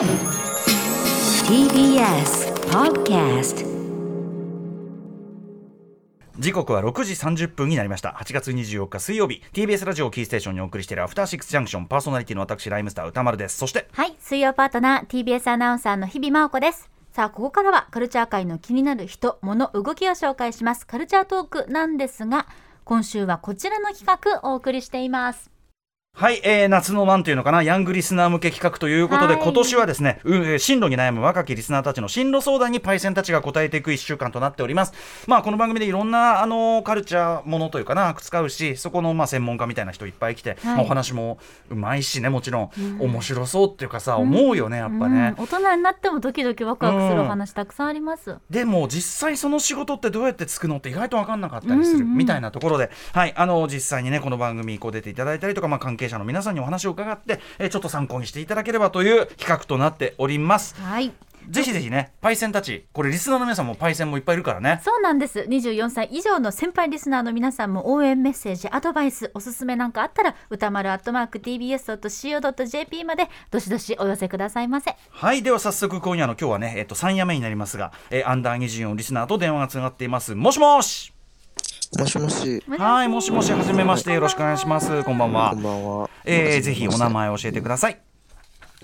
TBS Podcast 時刻は6時30分になりました8月24日水曜日 TBS ラジオキーステーションにお送りしているアフターシックスジャンクションパーソナリティの私ライムスター歌丸ですそしてはい、水曜パートナー TBS アナウンサーの日々真央子です。さあ、ここからはカルチャー界の気になる人、物、動きを紹介します。カルチャートークなんですが、今週はこちらの企画お送りしています。はい、えー、夏のなんていうのかなヤングリスナー向け企画ということで、はい。今年はですね、うえー進路に悩む若きリスナーたちの進路相談にパイセンたちが答えていく1週間となっております。まあこの番組でいろんなあのカルチャーものというかな使うしそこのまあ専門家みたいな人いっぱい来て、はい。まあお話もうまいしねもちろん、面白そうっていうかさ思うよねやっぱね、うん。大人になってもドキドキワクワクするお話たくさんあります。でも実際その仕事ってどうやってつくのって意外と分かんなかったりするうんうん。みたいなところで、はい。あの実際にねこの番組こう出ていただいたりとか、まあ、関係者の皆さんにお話を伺って、えーちょっと参考にしていただければという企画となっております。はい。ぜひぜひねパイセンたちこれリスナーの皆さんもパイセンもいっぱいいるからね。そうなんです。24歳以上の先輩リスナーの皆さんも応援メッセージ、アドバイス、おすすめなんかあったら、歌丸アットマーク TBS.CO.JP までどしどしお寄せくださいませ。はいでは早速今夜の今日はね、えっと3夜目になりますが、えーアンダー24リスナーと電話がつながっていますもしもしもしもし、はいもしもしはじめましてよろしくお願いしますこんばんはこんばんは。えーぜひお名前を教えてください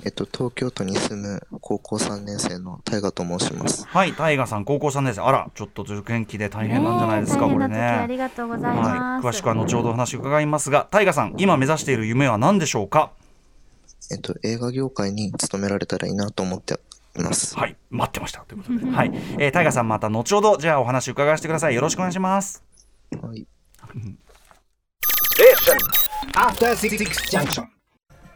えっと、東京都に住む高校3年生の大河と申します。はい、タイガさん、高校3年生、あら、ちょっと受験期で大変なんじゃないですか、これねありね。がとうございはい、ます。詳しくは後ほどお話を伺いますが、タイガさん、今目指している夢は何でしょうか？えっと、映画業界に勤められたらいいなと思っています。はい、待ってましたということで、はい、えー、タイガさん、また後ほど、じゃあ、お話を伺わせてください。よろしくお願いします。はい。After Six Junction.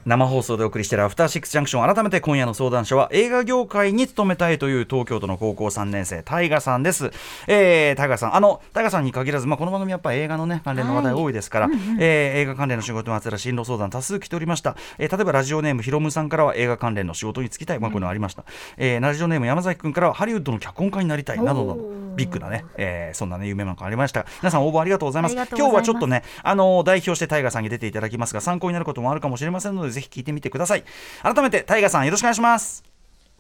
生放送でお送りしているアフターシックスジャンクション改めて今夜の相談者は映画業界に勤めたいという東京都の高校3年生タイガさんです、えー、タイガさんあのタイガさんに限らず、まあ、この番組やっぱ映画のね関連の話題多いですから、えー映画関連の仕事にまつわる進路相談多数来ておりました、えー例えばラジオネームひろむさんからは映画関連の仕事に就きたい、まあ、こういうのありました、えーラジオネーム山崎君からはハリウッドの脚本家になりたいなどなどビッグなね、えーそんなね夢なんかありました。皆さん応募ありがとうございます。ありがとうございます。今日はちょっとねあの代表してタイガさんに出ていただきますが参考になることもあるかもしれませんのでぜひ聞いてみてください。改めてタイガさんよろしくお願いします。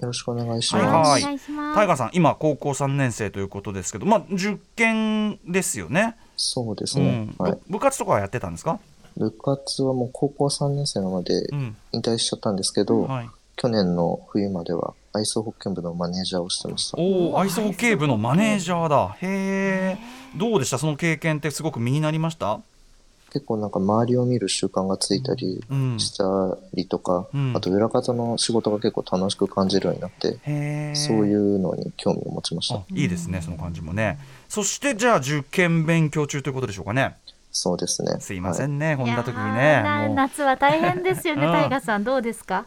よろしくお願いしはい。ます。お願いします。タイガさん今高校3年生ということですけどまあ受験ですよね、そうですね。うん。はい。ぶ。部活とかはやってたんですか？部活はもう高校3年生なのでうん。引退しちゃったんですけど、はい。去年の冬まではアイスホッケー部のマネージャーをしてました。おおアイスホッケー部のマネージャーだ。へえどうでした？その経験ってすごく身になりました？結構なんか周りを見る習慣がついたりうん。したりとか、うん。あと裏方の仕事が結構楽しく感じるようになって、へえそういうのに興味を持ちました。あ。いいですねその感じもね。そしてじゃあ受験勉強中ということでしょうかね。そうですね。すいませはい。んね、こんな時にね夏は大変ですよね、うん。タイガさん。どうですか？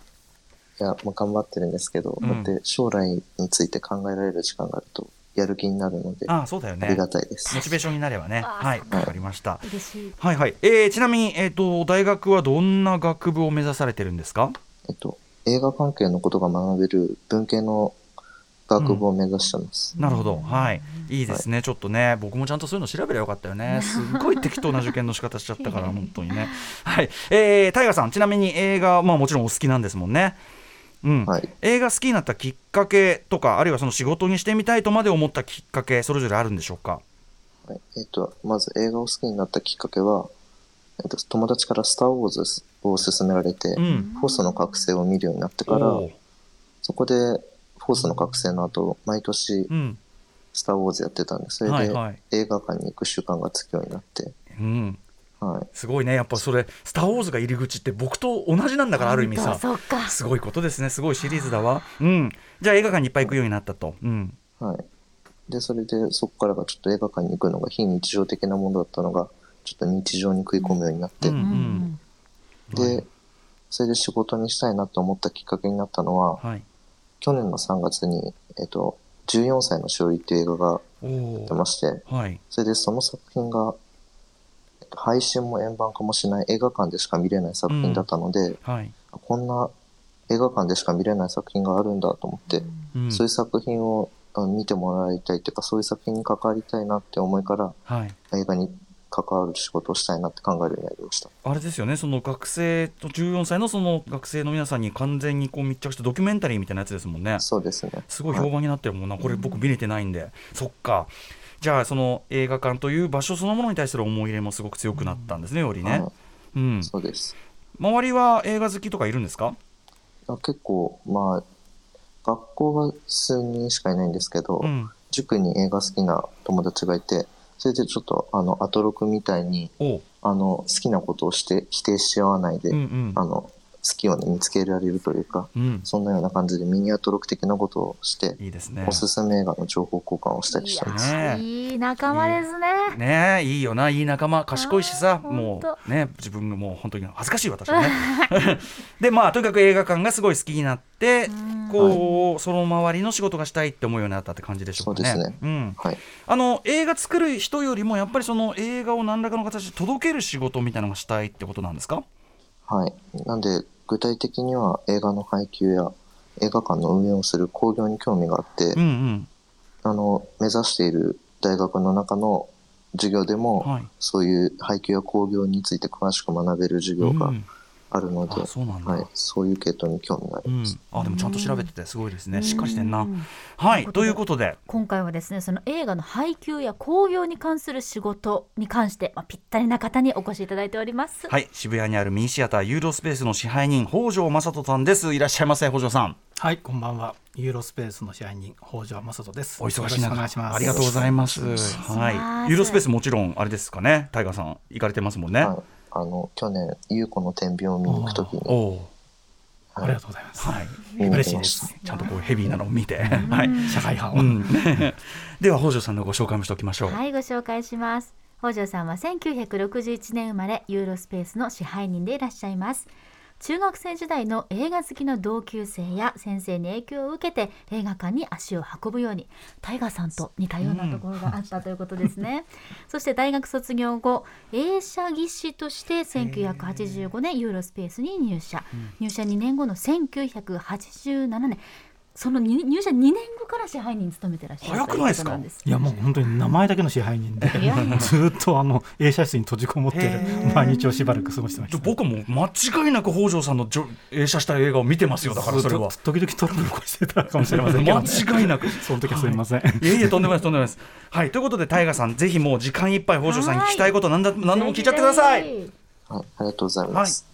いや、まあ、頑張ってるんですけど、うん。だって将来について考えられる時間があると、やる気になるので、ああそうだよね。りがたいです。モ。チベーションになればね。あはいわかりました。嬉しい。はいはい、えー、ちなみに、えー、と大学はどんな学部を目指されてるんですか？えっと、映画関係のことが学べる文系の学部を目指してます。なるほど、はい、いいですね、ちょっとね、僕もちゃんとそういうの調べればよかったよね、すっごい適当な受験の仕方しちゃったから、本当にね。はい、えー、タイガさん、ちなみに映画、まあ、もちろんお好きなんですもんね。うん。はい。映画好きになったきっかけとか、あるいはその仕事にしてみたいとまで思ったきっかけ、それぞれあるんでしょうか？はい、えっと、まず映画を好きになったきっかけは、えっと、友達からスター・ウォーズを勧められて、うん、フォースの覚醒を見るようになってから、そこで、フォースの覚醒の後、毎年う、ん、スター・ウォーズやってたんで、それではいはい。映画館に行く習慣がつくようになって、うん、はい。すごいね、やっぱそれ、スター・ウォーズが入り口って、僕と同じなんだから、ある意味さ。すごいことですね、すごいシリーズだわ。うん、じゃあ映画館にいっぱい行くようになったと。うん、はい。で、それでそこからがちょっと映画館に行くのが非日常的なものだったのが、ちょっと日常に食い込むようになって、うんうんで、それで仕事にしたいなと思ったきっかけになったのは、はい。去年の3月に、えっと、14歳の勝利っていう映画がお出お。まして、はい。それでその作品が、えっと配信も円盤化もしない映画館でしか見れない作品だったので、はい。こんな映画館でしか見れない作品があるんだと思って、うんそういう作品を見てもらいたいというか、そういう作品に関わりたいなって思いから、はい。映画に関わる仕事をしたいなって考えるようになりました。あれですよねその学生と14歳のその学生の皆さんに完全にこう密着したドキュメンタリーみたいなやつですもんねそうですね。すごい評判になってるもんな、これ僕見れてないんで、そっかじゃあその映画館という場所そのものに対する思い入れもすごく強くなったんですね、よりね、はい。うん、そうです。周りは映画好きとかいるんですか？あ結構、まあ、学校は数人しかいないんですけど、うん。塾に映画好きな友達がいて、それでちょっと、あの、アトロクみたいに、あの、好きなことをして、否定し合わないで、うんうん。あの、好きをね、見つけられるというか、うん。そんなような感じでミニアトロク的なことをして、いいですね。おすすめ映画の情報交換をしたりしてます。ねえいい仲間ですね。ね。えいいよないい仲間。賢いしさもうね自分がもう本当に恥ずかしい私は。ね でまあとにかく映画館がすごい好きになってこう、その周りの仕事がしたいって思うようになったって感じでしょうかね。そうですね。ん、はい。あの映画作る人よりもやっぱりその映画を何らかの形で届ける仕事みたいなのがしたいってことなんですか？はい。なんで、具体的には映画の配給や映画館の運営をする興行に興味があって、うんうん。あの、目指している大学の中の授業でも、はい。そういう配給や興行について詳しく学べる授業がうんあるので、あそうなんだはい、そういう系統に興味がありうんます。あでもちゃんと調べててすごいですねしっかりしてんなうんはいとということで今回はですねその映画の配給や興行に関する仕事に関して、まあ、ぴったりな方にお越しいただいております。はい渋谷にあるミニシアターユーロスペースの支配人北条正人さんですいらっしゃいませ北条さんはい、こんばんは。ユーロスペースの支配人、北条正人です。お忙しい中願いします。ありがとうございます。ますはい。ユーロスペースもちろんあれですかね。タイガーさん行かれてますもんね。はい。あの、去年、優子の天秤を見に行くときに、ありがとうございます。はい。嬉しいです。。ちゃんとこうヘビーなのを見て、はい。社会派を。うん。では北条さんのご紹介もしておきましょう。はいご紹介します北条さんは1961年生まれユーロスペースの支配人でいらっしゃいます中学生時代の映画好きの同級生や先生に影響を受けて映画館に足を運ぶようにタイガーさんと似たようなところがあったということですね、そして大学卒業後映写技師として1985年ユーロスペースに入社、入社2年後の1987年その入入社2年後から支配人に務めてらっしゃる早くないですか？いやもう本当に名前だけの支配人でずっとあの映写室に閉じこもってる毎日をしばらく過ごしてました。僕も間違いなく北条さんのじょ映写した映画を見てますよ。だからそれは。時々トラブル起こしてたかもしれません間違いなく。その時はすみません。いえいえとんでもないですとんでもないです。はいということでタイガーさんぜひもう時間いっぱい北条さんに聞きたいこと何だ何でも聞いちゃってください。はい、ありがとうございます。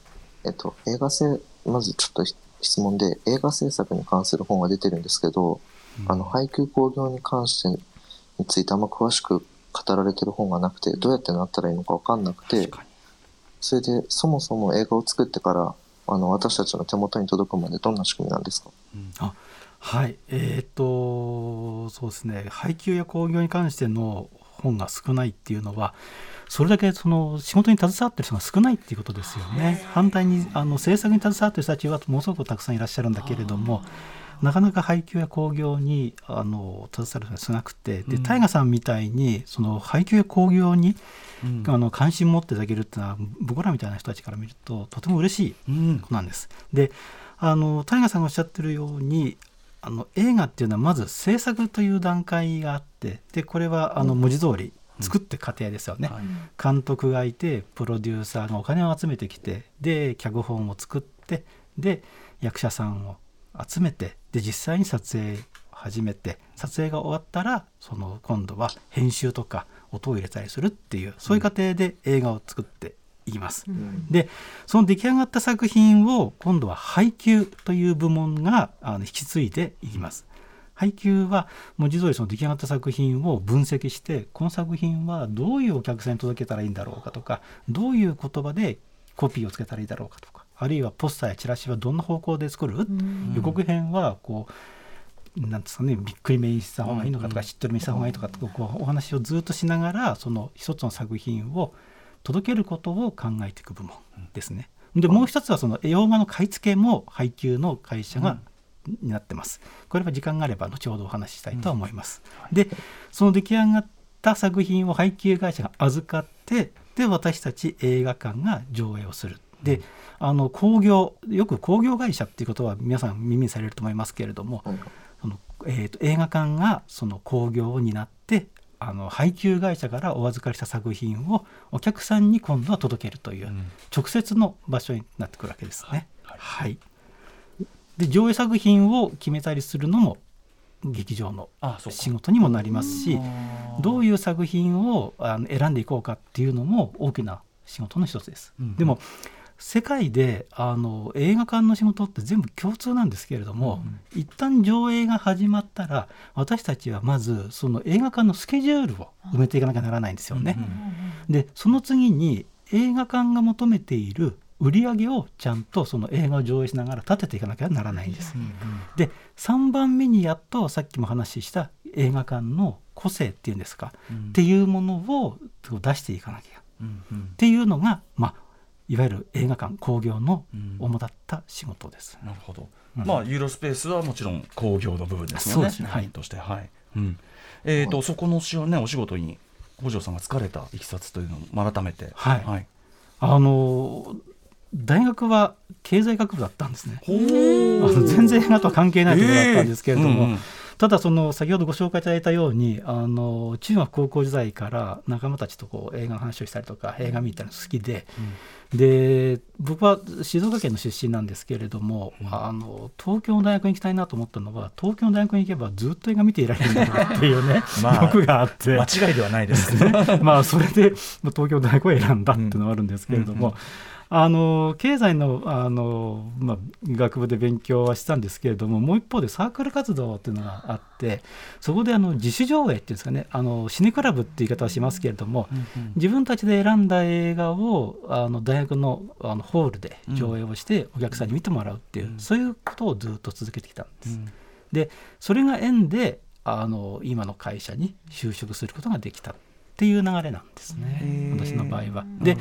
えっと、映画制、まずちょっと質問で、映画制作に関する本が出てるんですけど、あの、配給興行に関してについてあんま詳しく語られてる本がなくて、どうやってなったらいいのかわかんなくて、それで、そもそも映画を作ってから、あの、私たちの手元に届くまでどんな仕組みなんですか？あはい、えっ、と、そうですね、配給や興行に関しての本が少ないっていうのは、それだけその仕事に携わってる人が少ないっていうことですよね。反対にあの制作に携わってる人たちはものすごくたくさんいらっしゃるんだけれども、なかなか配給や興行にあの携わる人が少なくて、で、タイガさんみたいにその配給や興行に、あの関心持っていただけるっていうのは僕らみたいな人たちから見るととても嬉しいうん。ことなんです。であのタイガさんがおっしゃってるようにあの映画っていうのはまず制作という段階があってでこれはあの文字通り作って過程ですよね、はい。監督がいてプロデューサーがお金を集めてきてで脚本を作ってで役者さんを集めてで実際に撮影を始めて撮影が終わったらその今度は編集とか音を入れたりするっていうそういう過程で映画を作っていきます。でその出来上がった作品を今度は配給という部門があの引き継いでいきます。配給は文字通りその出来上がった作品を分析してこの作品はどういうお客さんに届けたらいいんだろうかとかどういう言葉でコピーをつけたらいいだろうかとかあるいはポスターやチラシはどんな方向で作る、予告編はこうなんですかねびっくりめにした方がいいのかとか、しっとりめにした方がいいとかとかこうお話をずっとしながらその一つの作品を届けることを考えていく部門ですね。でもう一つはその洋画の買い付けも配給の会社がになってます。これは時間があれば後ほどお話ししたいと思います。でその出来上がった作品を配給会社が預かってで私たち映画館が上映をする。であの興行よく興行会社っていうことは皆さん耳にされると思いますけれども、はいそのえーと映画館がその興行を担ってあの配給会社からお預かりした作品をお客さんに今度は届けるという、直接の場所になってくるわけですね。はいで上映作品を決めたりするのも劇場の仕事にもなりますしどういう作品をあの選んでいこうかっていうのも大きな仕事の一つです。うんでも世界であの映画館の仕事って全部共通なんですけれども、一旦上映が始まったら私たちはまずその映画館のスケジュールを埋めていかなきゃならないんですよね。でその次に映画館が求めている売り上げをちゃんとその映画を上映しながら立てていかなきゃならないんです。で3番目にやっとさっきも話した映画館の個性っていうんですか、っていうものを出していかなきゃ。うんうん。っていうのが、まあ、いわゆる映画館興行の主だった仕事です。なるほど、うん。まあユーロスペースはもちろん工業の部分ですよね。そうですね。はい。として。はい、うん。えーとそこのしねお仕事に北条さんが疲れたいきさつというのも改めて。はい。はい、あの大学は経済学部だったんですね。ほあの全然映画とは関係ないところだったんですけれども、えーうんうんただその先ほどご紹介いただいたようにあの中学高校時代から仲間たちとこう映画の話をしたりとか映画見たり好きで、で僕は静岡県の出身なんですけれども、あの東京の大学に行きたいなと思ったのは東京の大学に行けばずっと映画見ていられるんだなっていうね、まあ欲があって。間違いではないですね。まあそれでまあ東京大学を選んだっていうのはあるんですけれども、あの経済のあの、まあ、学部で勉強はしたんですけれどももう一方でサークル活動っていうのがあってそこであの自主上映っていうんですかねあのシネクラブっていう言い方はしますけれども、自分たちで選んだ映画をあの大学のあのホールで上映をしてお客さんに見てもらうっていう、そういうことをずっと続けてきたんです。でそれが縁であの今の会社に就職することができたっていう流れなんですね。私の場合は。で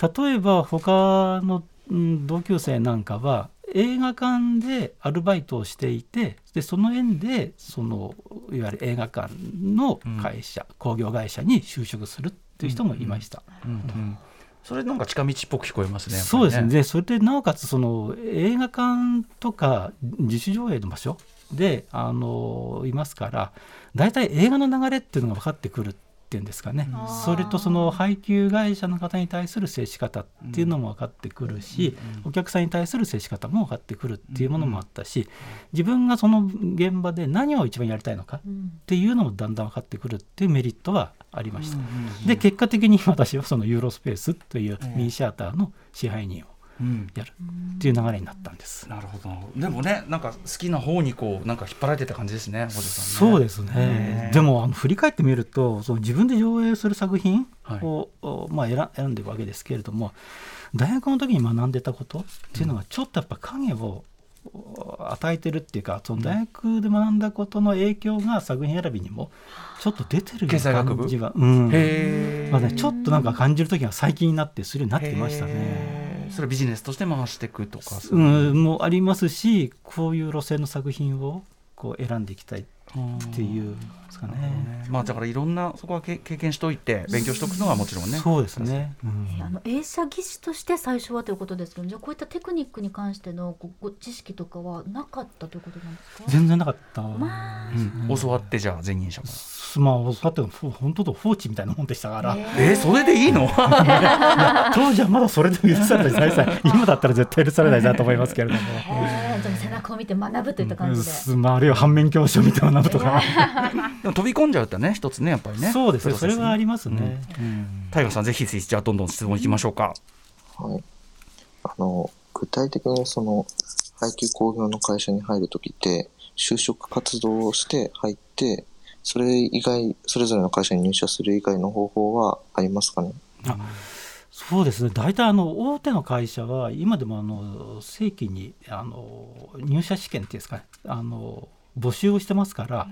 例えば他の、うん同級生なんかは映画館でアルバイトをしていてでその縁でそのいわゆる映画館の会社、興行会社に就職するっていう人もいました。うん。うん。それなんか近道っぽく聞こえますねやっぱりそうですね。でそれでなおかつその映画館とか自主上映の場所であのいますから大体映画の流れっていうのが分かってくるっていうんですかね、それとその配給会社の方に対する接し方っていうのも分かってくるし、お客さんに対する接し方も分かってくるっていうものもあったし、自分がその現場で何を一番やりたいのかっていうのもだんだん分かってくるっていうメリットはありました。で結果的に私はそのユーロスペースというミニシアターの支配人をうんやる。っていう流れになったんです。なるほど。でもねなんか好きな方にこうなんか引っ張られてた感じですねねそうですね。でもあの振り返ってみると、その自分で上映する作品を、おまあ選選んでいくわけですけれども、大学の時に学んでたことっていうのがちょっとやっぱ影をお与えてるっていうか、その大学で学んだことの影響が作品選びにもちょっと出てる感じは、うん。まあね、ちょっとなんか感じる時が最近になってするようになってきましたね。それビジネスとして回していくとかうん、もありますしこういう路線の作品をこう選んでいきたいっていう。んですかね。まあだからいろんなそこはけ経験しといて勉強しておくのはもちろんね。そうですね。うん。あの映写技師として最初はということですけどじゃあこういったテクニックに関してのごご知識とかはなかったということなんですか？全然なかった。まあ。うん。教わってじゃあ前任者もまあ、教わって本当と放置みたいなもんでしたから、えー、それでいいの？当時はまだそれでも許されたり 今だったら絶対許されないなと思いますけれども。背中を見て学ぶといった感じで、うん。まあ、あるいは反面教師を見て学ぶとか、でも飛び込んじゃうってね一つねやっぱりね。そうですね。それはありますね。うん。タイガーさんぜひぜひじゃあどんどん質問いきましょうか、はい。あの、具体的にその、配給工業の会社に入るときって、就職活動をして入って、それ以外、それぞれの会社に入社する以外の方法はありますかね？そうですね。大体あの大手の会社は今でもあの正規にあの入社試験っていうんですかね。あの募集をしてますから、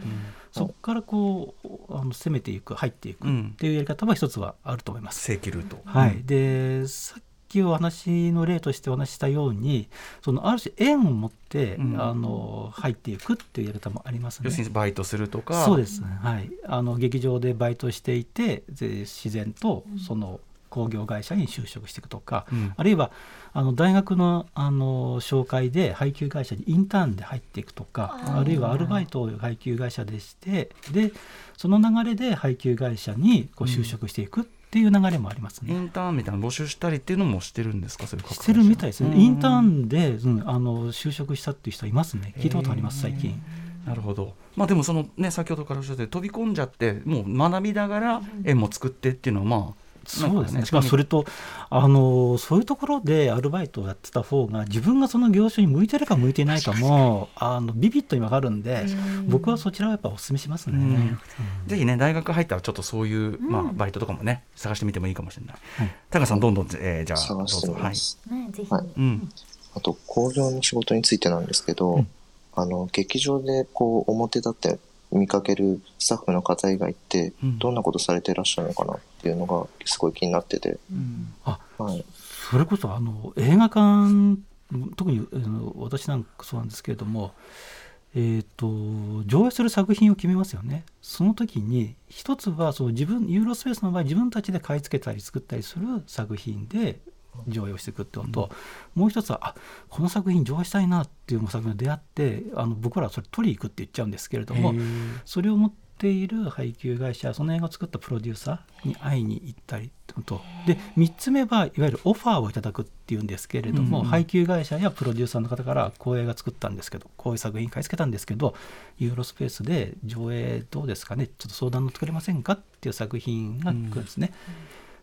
そこからこうあの攻めていく入っていくっていうやり方は一つはあると思います。正規ルート。はい、でさっきお話の例としてお話ししたようにそのある種縁を持って、うん。あの入っていくっていうやり方もありますね。要するにバイトするとか。そうです、はい、あの劇場でバイトしていてで自然とその工業会社に就職していくとか、うん。あるいはあの大学のあの紹介で配給会社にインターンで入っていくとかあるいはアルバイトを配給会社でしてでその流れで配給会社にこう就職していくっていう流れもありますね。インターンみたいなの募集したりっていうのもしてるんですか？してるみたいですね、うん。インターンで、うん、あの就職したっていう人いますね、聞いたことあります、最近。なるほど。まあでもそのね先ほどからおっしゃって飛び込んじゃってもう学びながら絵も作ってっていうのはまあそうですね、しかもそれとあの、そういうところでアルバイトをやってた方が、自分がその業種に向いてるか向いていないかも、あのビビッとに分かるんで、僕はそちらをやっぱお勧めしますね。うん。ぜひね大学入ったらちょっとそういう、まあ、バイトとかもね探してみてもいいかもしれない。はい。タカさんどんどん、えーじゃあどう探してぞ。はい。はい。うん。あと、工業の仕事についてなんですけど、うん。あの、劇場でこう、表立って見かけるスタッフの方以外ってうん、どんなことされてらっしゃるのかなっていうのが、すごい気になってて、あはい。それこそあの映画館特に私なんかそうなんですけれども、えー、と上映する作品を決めますよね。その時に一つはその自分ユーロスペースの場合自分たちで買い付けたり作ったりする作品で上映をしていくってのと、もう一つはあこの作品上映したいなっていう作品に出会ってあの僕らはそれ取りに行くって言っちゃうんですけれどもそれを持っている配給会社その映画を作ったプロデューサーに会いに行ったりと。で3つ目はいわゆるオファーをいただくっていうんですけれども、うんうん。配給会社やプロデューサーの方からこういう映画作ったんですけどこういう作品買い付けたんですけどユーロスペースで上映どうですかねちょっと相談乗ってくれませんかっていう作品が来るんですね。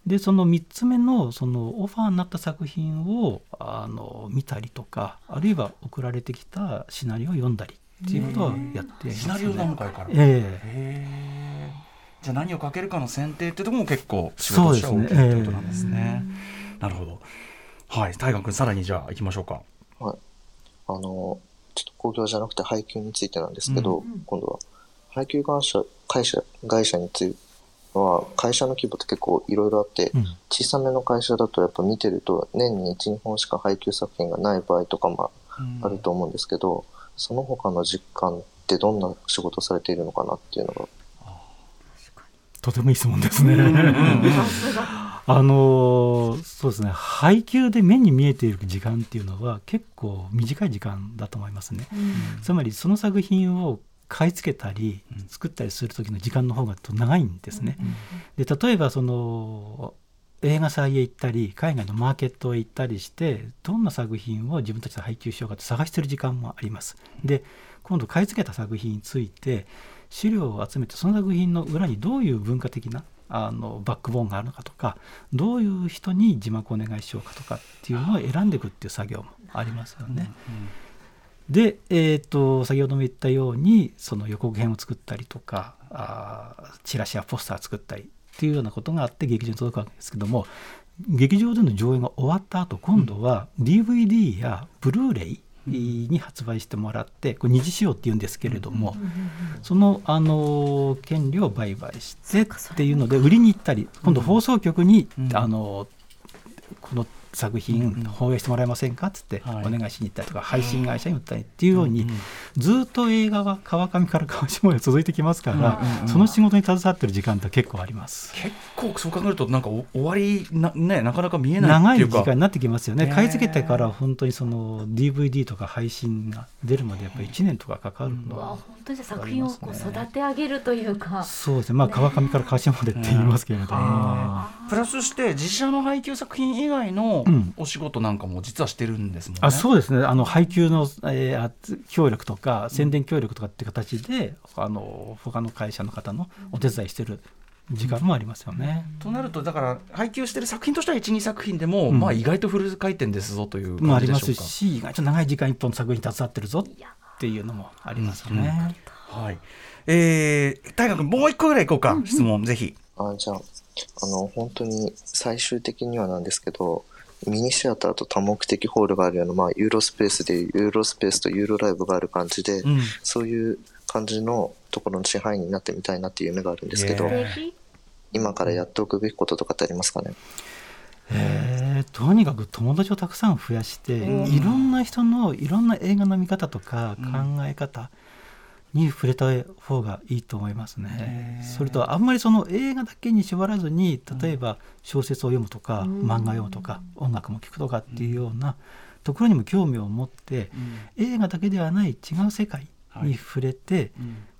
でその3つ目のそのオファーになった作品をあの見たりとかあるいは送られてきたシナリオを読んだりっていうことをやっています、ね、シナリオ段階から。へええ。じゃあ何をかけるかの選定ってところも結構仕そう事ですねとしては大きいってことなんですね。なるほど。はい、大河君さらにじゃあ行きましょうか。はい。あの、ちょっと工業じゃなくて配給についてなんですけど、今度は、配給会社、会社、会社については、会社の規模って結構いろいろあって、うん。小さめの会社だとやっぱ見てると、年に1、2本しか配給作品がない場合とかもあると思うんですけど、その他の実感ってどんな仕事されているのかなっていうのが、とてもいい質問ですね。あのそうですね。配給で目に見えている時間っていうのは結構短い時間だと思いますね。つまりその作品を買い付けたり作ったりする時の時間の方が長いんですね。で例えばその映画祭へ行ったり海外のマーケットへ行ったりしてどんな作品を自分たちで配給しようかと探してる時間もあります。で今度買い付けた作品について資料を集めてその作品の裏にどういう文化的なあのバックボーンがあるのかとかどういう人に字幕をお願いしようかとかっていうのを選んでいくっていう作業もありますよね。で、えー、と先ほども言ったようにその予告編を作ったりとかあーチラシやポスター作ったりっていうようなことがあって劇場に届くわけですけども劇場での上映が終わった後今度は DVD やブルーレイに発売してもらってこれ二次使用っていうんですけれども、その、あの権利を売買してっていうので売りに行ったり今度放送局に、うん。あのこの作品放映してもらえませんか？っつってはい。お願いしに行ったりとか、配信会社に売ったりっていうように、ずっと映画は川上から川下まで続いてきますから、その仕事に携わってる時間って結構あります。結構そう考えるとなんかお終わりなねなかなか見えない長いっていうか。時間になってきますよね、ね。買い付けてから本当にその DVD とか配信が出るまでやっぱり1年とかかかるの。は、本当に作品をこう育て上げるというか、そうですね、まあ、川上から川下までって言いますけれども、プラスして自社の配給作品以外のうんお仕事なんかも実はしてるんですもんね。あそうですねあの配給の、えーあ協力とか宣伝協力とかっていう形で、あの他の会社の方のお手伝いしてる時間もありますよね。となるとだから配給してる作品としては12作品でも、うんまあ意外とフル回転ですぞというまあ、ありま感じでしょうか。すし意外と長い時間一本の作品に携わってるぞっていうのもありますよね。はい。えー、大学もう一個ぐらい行こうか、質問ぜひ。あじゃあ、あの、本当に最終的にはなんですけど、ミニシアターと多目的ホールがあるような、まあ、ユーロスペースでユーロスペースとユーロライブがある感じで、うん。そういう感じのところの支配人になってみたいなっていう夢があるんですけど、今からやっておくべきこととかってありますかね？えーとにかく友達をたくさん増やして、いろんな人のいろんな映画の見方とか考え方、に触れた方がいいと思いますね。それとあんまりその映画だけに縛らずに例えば小説を読むとか、漫画読むとか音楽も聴くとかっていうようなところにも興味を持って、映画だけではない違う世界に触れて、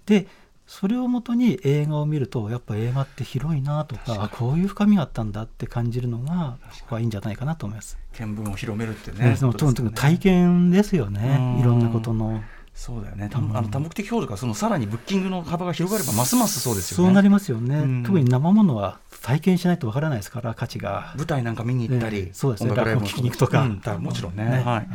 でそれをもとに映画を見るとやっぱ映画って広いなとかあこういう深みがあったんだって感じるのが僕はいいんじゃないかなと思います。見聞を広めるってねね。その体験ですよね。うん。いろんなことの。そうだよね。たあの多目的表とかそのさらにブッキングの幅が広がればますますそうですよね。そうなりますよね、うん特に生ものは体験しないとわからないですから価値が。舞台なんか見に行ったり、ええそうですね聞きに行くとかうんだもちろんね。ねはい。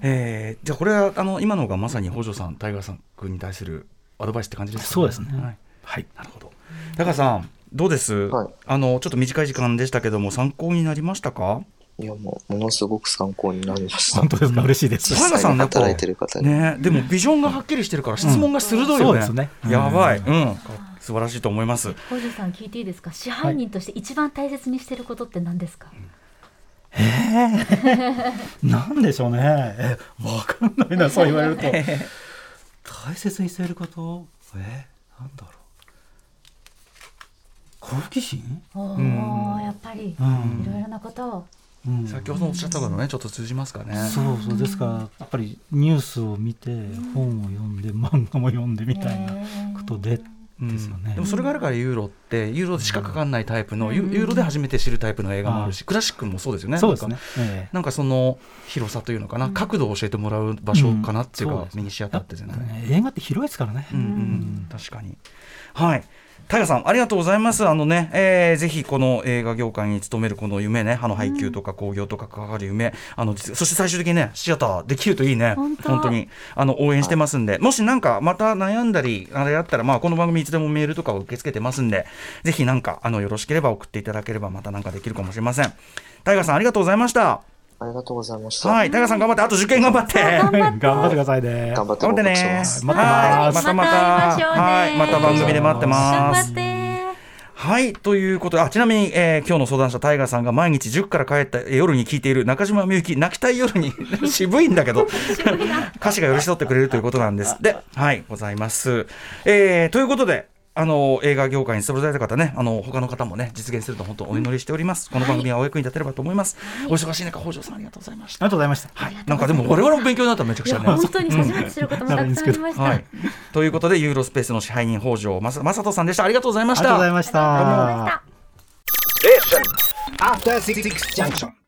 えーじゃあこれはあの今のがまさに北条さん、タイガーさん君に対するアドバイスって感じですか、そうですねはい。はい、なるほど。タイガーさんどうです、はいあのちょっと短い時間でしたけども参考になりましたか？いや、もう、ものすごく参考になりました。本当ですか？嬉しいです。実タイガーさん働いてる方に。ね、でもビジョンがはっきりしてるから質問が鋭いよね。そうですね。やばい、うん、素晴らしいと思います。北条さん聞いていいですか？支配人として一番大切にしてることって何ですか、なんでしょうね。えわかんないな そう言われると。大切にしていること？えなんだろう。好奇心、おん。おやっぱり。いうん。ろいろなことをうん。先ほどおっしゃったことね、ちょっと通じますかね。そうそうですからやっぱりニュースを見て本を読んで漫画も読んでみたいなことでうん。ですよね。でもそれがあるからユーロってユーロでしかかかんないタイプの、ユユーロで初めて知るタイプの映画もあるし、クラシックもそうですよね。そうですね。なんか。その広さというのかな、角度を教えてもらう場所かなっていうか、ミニシアターって映画って広いですからね。うん。うん、確かに。はい。タイガさんありがとうございます。あのね、えーぜひこの映画業界に勤めるこの夢ね、あの配給とか興行とか関わる夢、あの実そして最終的にねシアターできるといいね。本当本当にあの応援してますんで、もしなんかまた悩んだりあれやったらまあこの番組いつでもメールとかを受け付けてますんで、ぜひなんかあのよろしければ送っていただければまたなんかできるかもしれません。タイガさんありがとうございました。ありがとうございました。はい、タイガさん頑張ってあと受験頑張って。頑張ってくださいね。頑張って頑張ってねます。。待ってますはいまたまた、またはい、また番組で待ってます。頑張ってはい、ということで、あちなみに、えー今日の相談者、タイガーさんが毎日塾から帰った夜に聞いている中島みゆき、泣きたい夜に、渋いんだけど、歌詞が寄り添ってくれるということなんです。で、はい、ございます。えーということで、あの映画業界に勤められた方ね、あの他の方もね、実現すると本当お祈りしております。この番組はお役に立てればと思います。お忙しい中、北条さんありがとうございました。ありがとうございました。はい、なんかでも我々も勉強になっためちゃくちゃね。本当に初めて知ることもたくさんありました、はい、ということでユーロスペースの支配人北条正正人さんでしたありがとうございましたありがとうございました。ありがとうございました After Six Junction.